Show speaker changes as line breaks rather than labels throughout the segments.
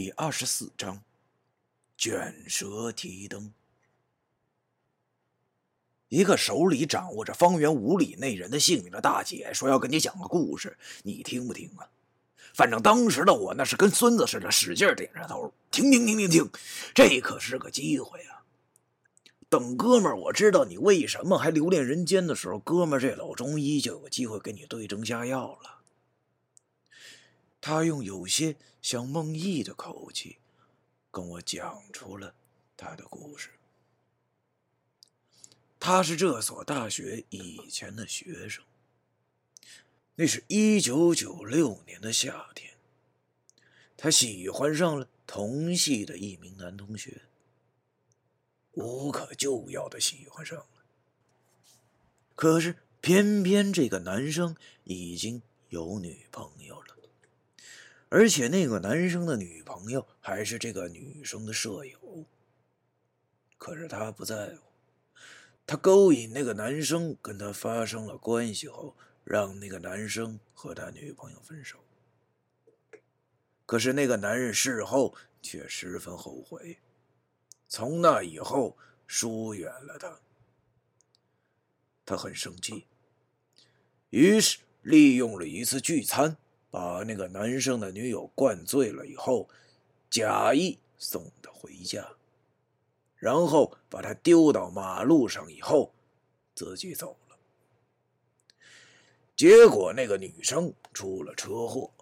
第二十四章，卷舌提灯。一个手里掌握着方圆五里内人的性命的大姐说要跟你讲个故事，你听不听啊？反正当时的我那是跟孙子似的，使劲点着头，听听听听听，这可是个机会啊！等哥们儿，我知道你为什么还留恋人间的时候，哥们儿这老中医就有机会给你对症下药了。他用有些像梦呓的口气，跟我讲出了他的故事。他是这所大学以前的学生。那是一九九六年的夏天，他喜欢上了同系的一名男同学。无可救药的喜欢上了，可是偏偏这个男生已经有女朋友了，而且那个男生的女朋友还是这个女生的舍友。可是他不在乎，他勾引那个男生跟他发生了关系后，让那个男生和他女朋友分手。可是那个男人事后却十分后悔。从那以后，疏远了他。他很生气，于是利用了一次聚餐，把那个男生的女友灌醉了以后，假意送她回家，然后把她丢到马路上以后，自己走了。结果那个女生出了车祸，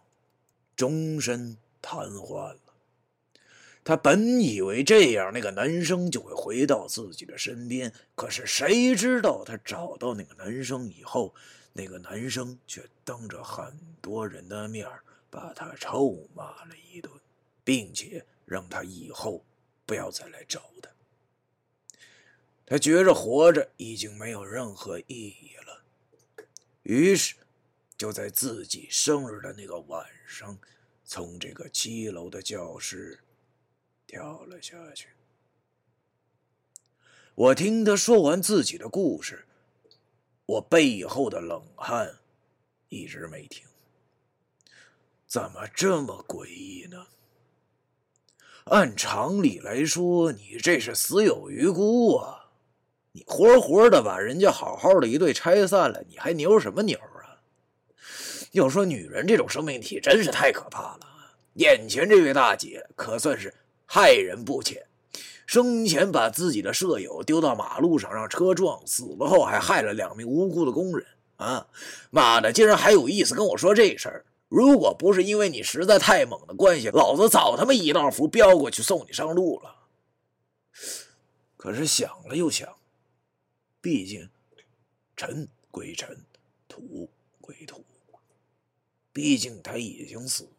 终身瘫痪了。他本以为这样，那个男生就会回到自己的身边。可是谁知道，他找到那个男生以后，那个男生却当着很多人的面把他臭骂了一顿，并且让他以后不要再来找他。他觉着活着已经没有任何意义了，于是就在自己生日的那个晚上，从这个七楼的教室。跳了下去。我听他说完自己的故事，我背后的冷汗一直没停。怎么这么诡异呢？按常理来说，你这是死有余辜啊！你活活的把人家好好的一对拆散了，你还牛什么牛啊？要说女人这种生命体真是太可怕了。眼前这位大姐可算是……害人不浅，生前把自己的舍友丢到马路上让车撞，死了后还害了两名无辜的工人。啊，妈的，竟然还有意思跟我说这事儿！如果不是因为你实在太猛的关系，老子早他妈一道符飙过去送你上路了。可是想了又想，毕竟尘归尘，土归土，毕竟他已经死了。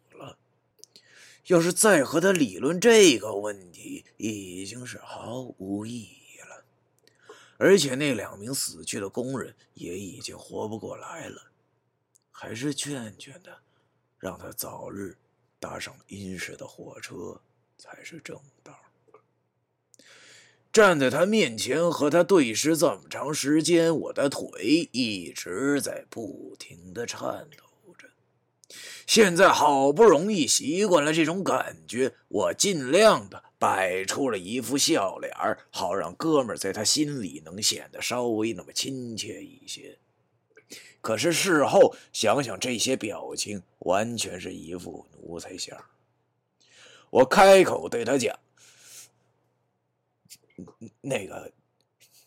要是再和他理论这个问题，已经是毫无意义了。而且那两名死去的工人也已经活不过来了，还是劝劝他，让他早日搭上殷实的火车才是正道。站在他面前和他对视这么长时间，我的腿一直在不停的颤抖。现在好不容易习惯了这种感觉，我尽量的摆出了一副笑脸好让哥们在他心里能显得稍微那么亲切一些。可是事后想想，这些表情完全是一副奴才相。我开口对他讲：“那个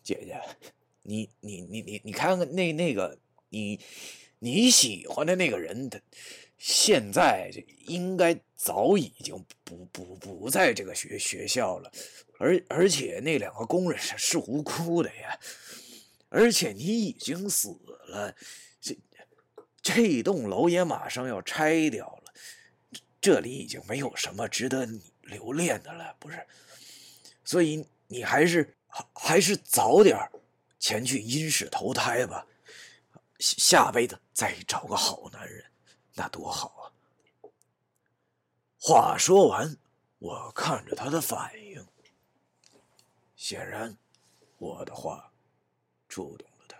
姐姐，你你你你你看看那那个你你喜欢的那个人，他。”现在应该早已经不不不在这个学学校了，而而且那两个工人是是无辜的呀，而且你已经死了，这这栋楼也马上要拆掉了，这里已经没有什么值得你留恋的了，不是？所以你还是还是早点前去阴世投胎吧，下下辈子再找个好男人。那多好啊！话说完，我看着他的反应，显然我的话触动了他。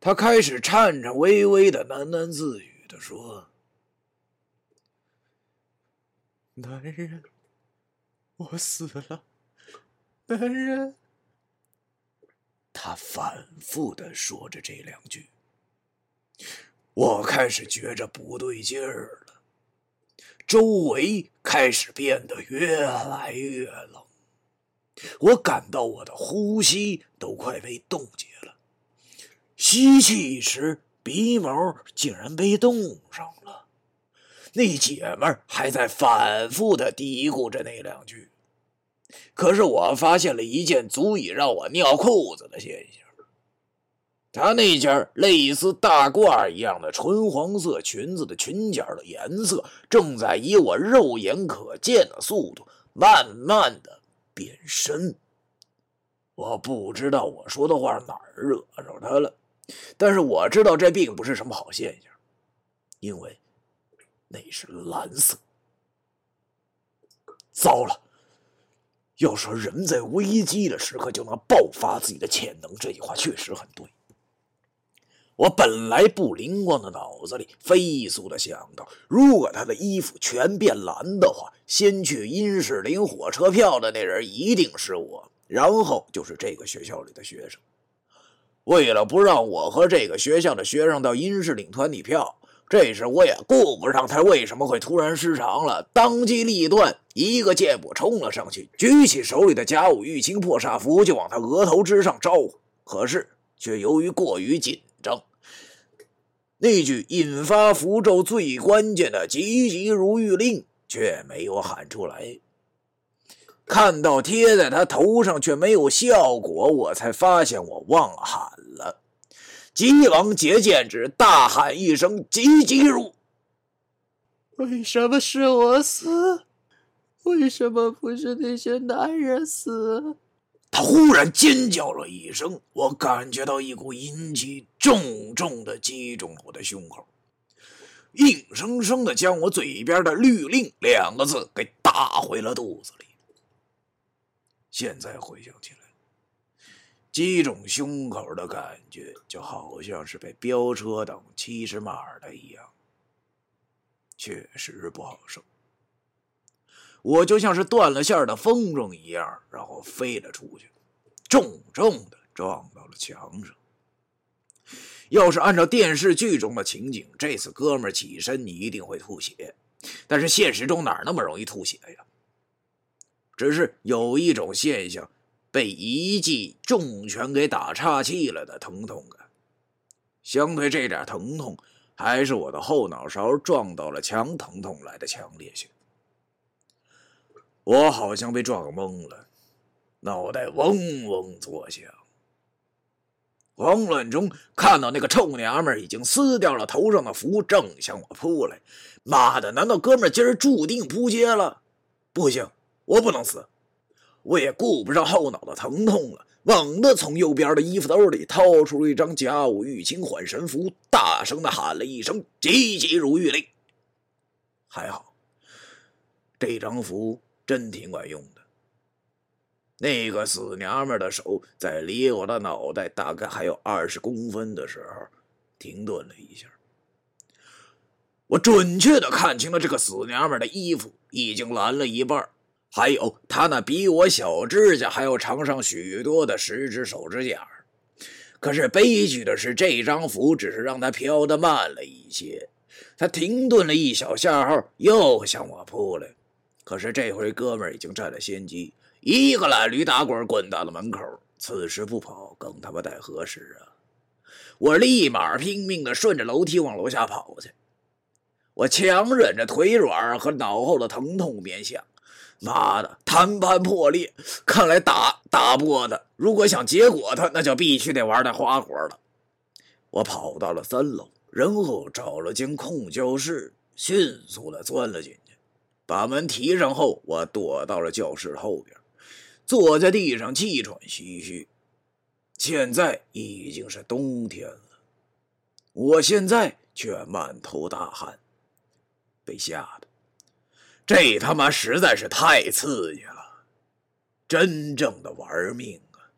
他开始颤颤巍巍的喃喃自语的说：“男人，我死了。男人，他反复的说着这两句。我开始觉着不对劲儿了，周围开始变得越来越冷，我感到我的呼吸都快被冻结了，吸气时鼻毛竟然被冻上了。那姐们还在反复的嘀咕着那两句，可是我发现了一件足以让我尿裤子的现象。她那件类似大褂一样的纯黄色裙子的裙角的颜色，正在以我肉眼可见的速度慢慢的变深。我不知道我说的话哪儿惹着她了，但是我知道这并不是什么好现象，因为那是蓝色。糟了！要说人在危机的时刻就能爆发自己的潜能，这句话确实很对。我本来不灵光的脑子里飞速的想到，如果他的衣服全变蓝的话，先去阴市领火车票的那人一定是我，然后就是这个学校里的学生。为了不让我和这个学校的学生到阴市领团体票，这时我也顾不上他为什么会突然失常了，当机立断，一个箭步冲了上去，举起手里的甲午玉清破煞符就往他额头之上招呼，可是却由于过于紧。那句引发符咒最关键的“急急如律令”却没有喊出来。看到贴在他头上却没有效果，我才发现我忘喊了。急忙结剑指，大喊一声：“急急如！”
为什么是我死？为什么不是那些男人死？
他忽然尖叫了一声，我感觉到一股阴气重重的击中了我的胸口，硬生生的将我嘴边的“律令”两个字给打回了肚子里。现在回想起来，击中胸口的感觉就好像是被飙车等七十码的一样，确实不好受。我就像是断了线的风筝一样，然后飞了出去，重重的撞到了墙上。要是按照电视剧中的情景，这次哥们起身你一定会吐血，但是现实中哪那么容易吐血呀？只是有一种现象，被一记重拳给打岔气了的疼痛感，相对这点疼痛，还是我的后脑勺撞到了墙疼痛来的强烈些。我好像被撞懵了，脑袋嗡嗡作响。慌乱中看到那个臭娘们已经撕掉了头上的符，正向我扑来。妈的，难道哥们今儿注定扑街了？不行，我不能死！我也顾不上后脑的疼痛了，猛地从右边的衣服兜里掏出了一张甲午玉清缓神符，大声的喊了一声：“急急如律令！”还好，这张符。真挺管用的。那个死娘们的手在离我的脑袋大概还有二十公分的时候停顿了一下。我准确的看清了这个死娘们的衣服已经蓝了一半，还有她那比我小指甲还要长上许多的十指手指甲。可是悲剧的是，这张符只是让她飘得慢了一些。她停顿了一小下后，又向我扑来。可是这回哥们儿已经占了先机，一个懒驴打滚滚到了门口。此时不跑，更他妈待何时啊！我立马拼命的顺着楼梯往楼下跑去。我强忍着腿软和脑后的疼痛，边想：妈的，谈判破裂，看来打打不过他。如果想结果他，那就必须得玩点花活了。我跑到了三楼，然后找了间空教室，迅速的钻了进去。把门提上后，我躲到了教室后边，坐在地上气喘吁吁。现在已经是冬天了，我现在却满头大汗，被吓的，这他妈实在是太刺激了，真正的玩命啊！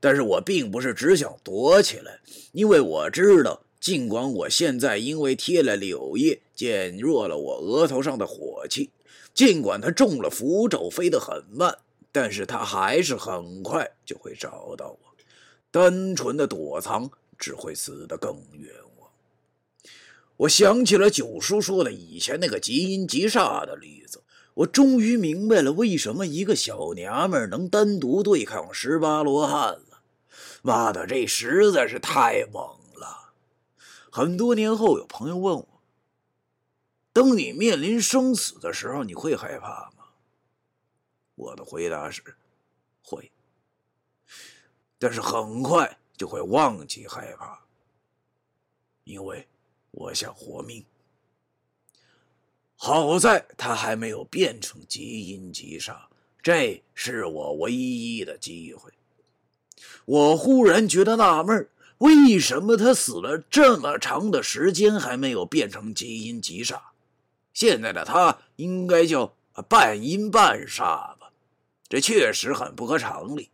但是我并不是只想躲起来，因为我知道尽管我现在因为贴了柳叶，减弱了我额头上的火气，尽管他中了符咒，飞得很慢，但是他还是很快就会找到我。单纯的躲藏只会死得更冤枉。我想起了九叔说的以前那个极阴极煞的例子，我终于明白了为什么一个小娘们能单独对抗十八罗汉了。妈的，这实在是太猛！很多年后，有朋友问我：“当你面临生死的时候，你会害怕吗？”我的回答是：“会。”但是很快就会忘记害怕，因为我想活命。好在他还没有变成极阴极煞，这是我唯一的机会。我忽然觉得纳闷儿。为什么他死了这么长的时间还没有变成极阴极煞？现在的他应该叫半阴半煞吧？这确实很不合常理。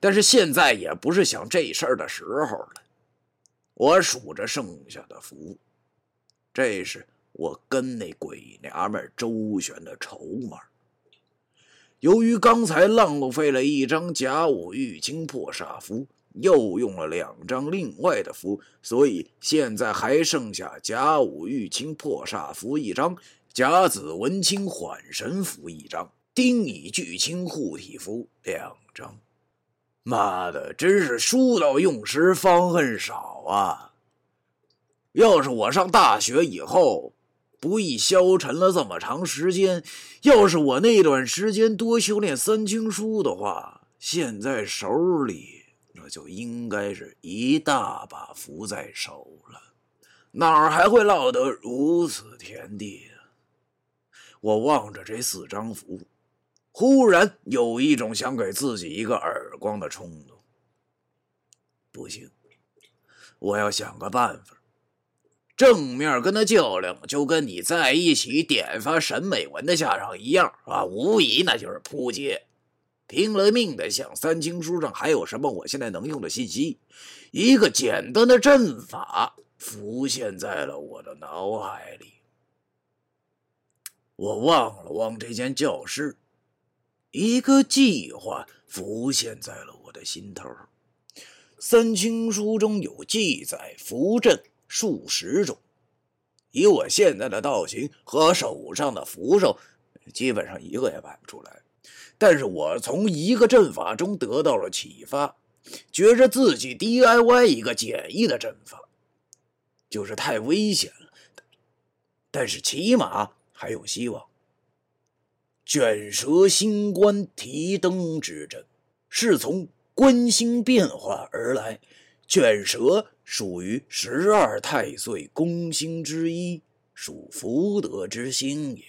但是现在也不是想这事儿的时候了。我数着剩下的符，这是我跟那鬼娘们周旋的筹码。由于刚才浪费了一张甲午玉清破煞符。又用了两张另外的符，所以现在还剩下甲午玉清破煞符一张，甲子文清缓神符一张，丁乙巨清护体符两张。妈的，真是书到用时方恨少啊！要是我上大学以后不易消沉了这么长时间，要是我那段时间多修炼三清书的话，现在手里……就应该是一大把符在手了，哪儿还会落得如此田地啊？我望着这四张符，忽然有一种想给自己一个耳光的冲动。不行，我要想个办法，正面跟他较量，就跟你在一起点发审美文的下场一样啊，无疑那就是扑街。拼了命的想三清书上还有什么我现在能用的信息？一个简单的阵法浮现在了我的脑海里。我望了望这间教室，一个计划浮现在了我的心头。三清书中有记载符阵数十种，以我现在的道行和手上的符咒，基本上一个也摆不出来。但是我从一个阵法中得到了启发，觉着自己 DIY 一个简易的阵法，就是太危险了，但是起码还有希望。卷舌星官提灯之阵，是从观星变化而来。卷舌属于十二太岁宫星之一，属福德之星也。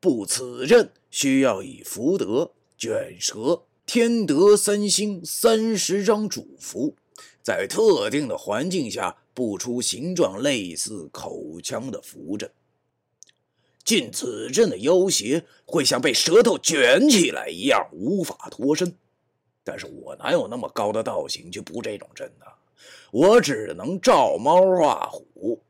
布此阵。需要以福德、卷舌、天德三星三十张主符，在特定的环境下布出形状类似口腔的符阵。进此阵的妖邪会像被舌头卷起来一样无法脱身，但是我哪有那么高的道行去布这种阵呢？我只能照猫画虎，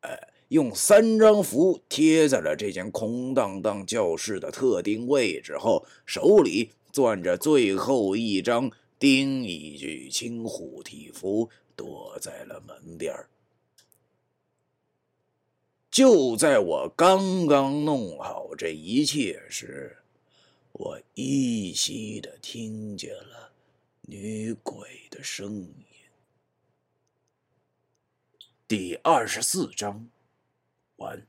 哎。用三张符贴在了这间空荡荡教室的特定位置后，手里攥着最后一张丁乙巨青护体符，躲在了门边就在我刚刚弄好这一切时，我依稀的听见了女鬼的声音。第二十四章。one.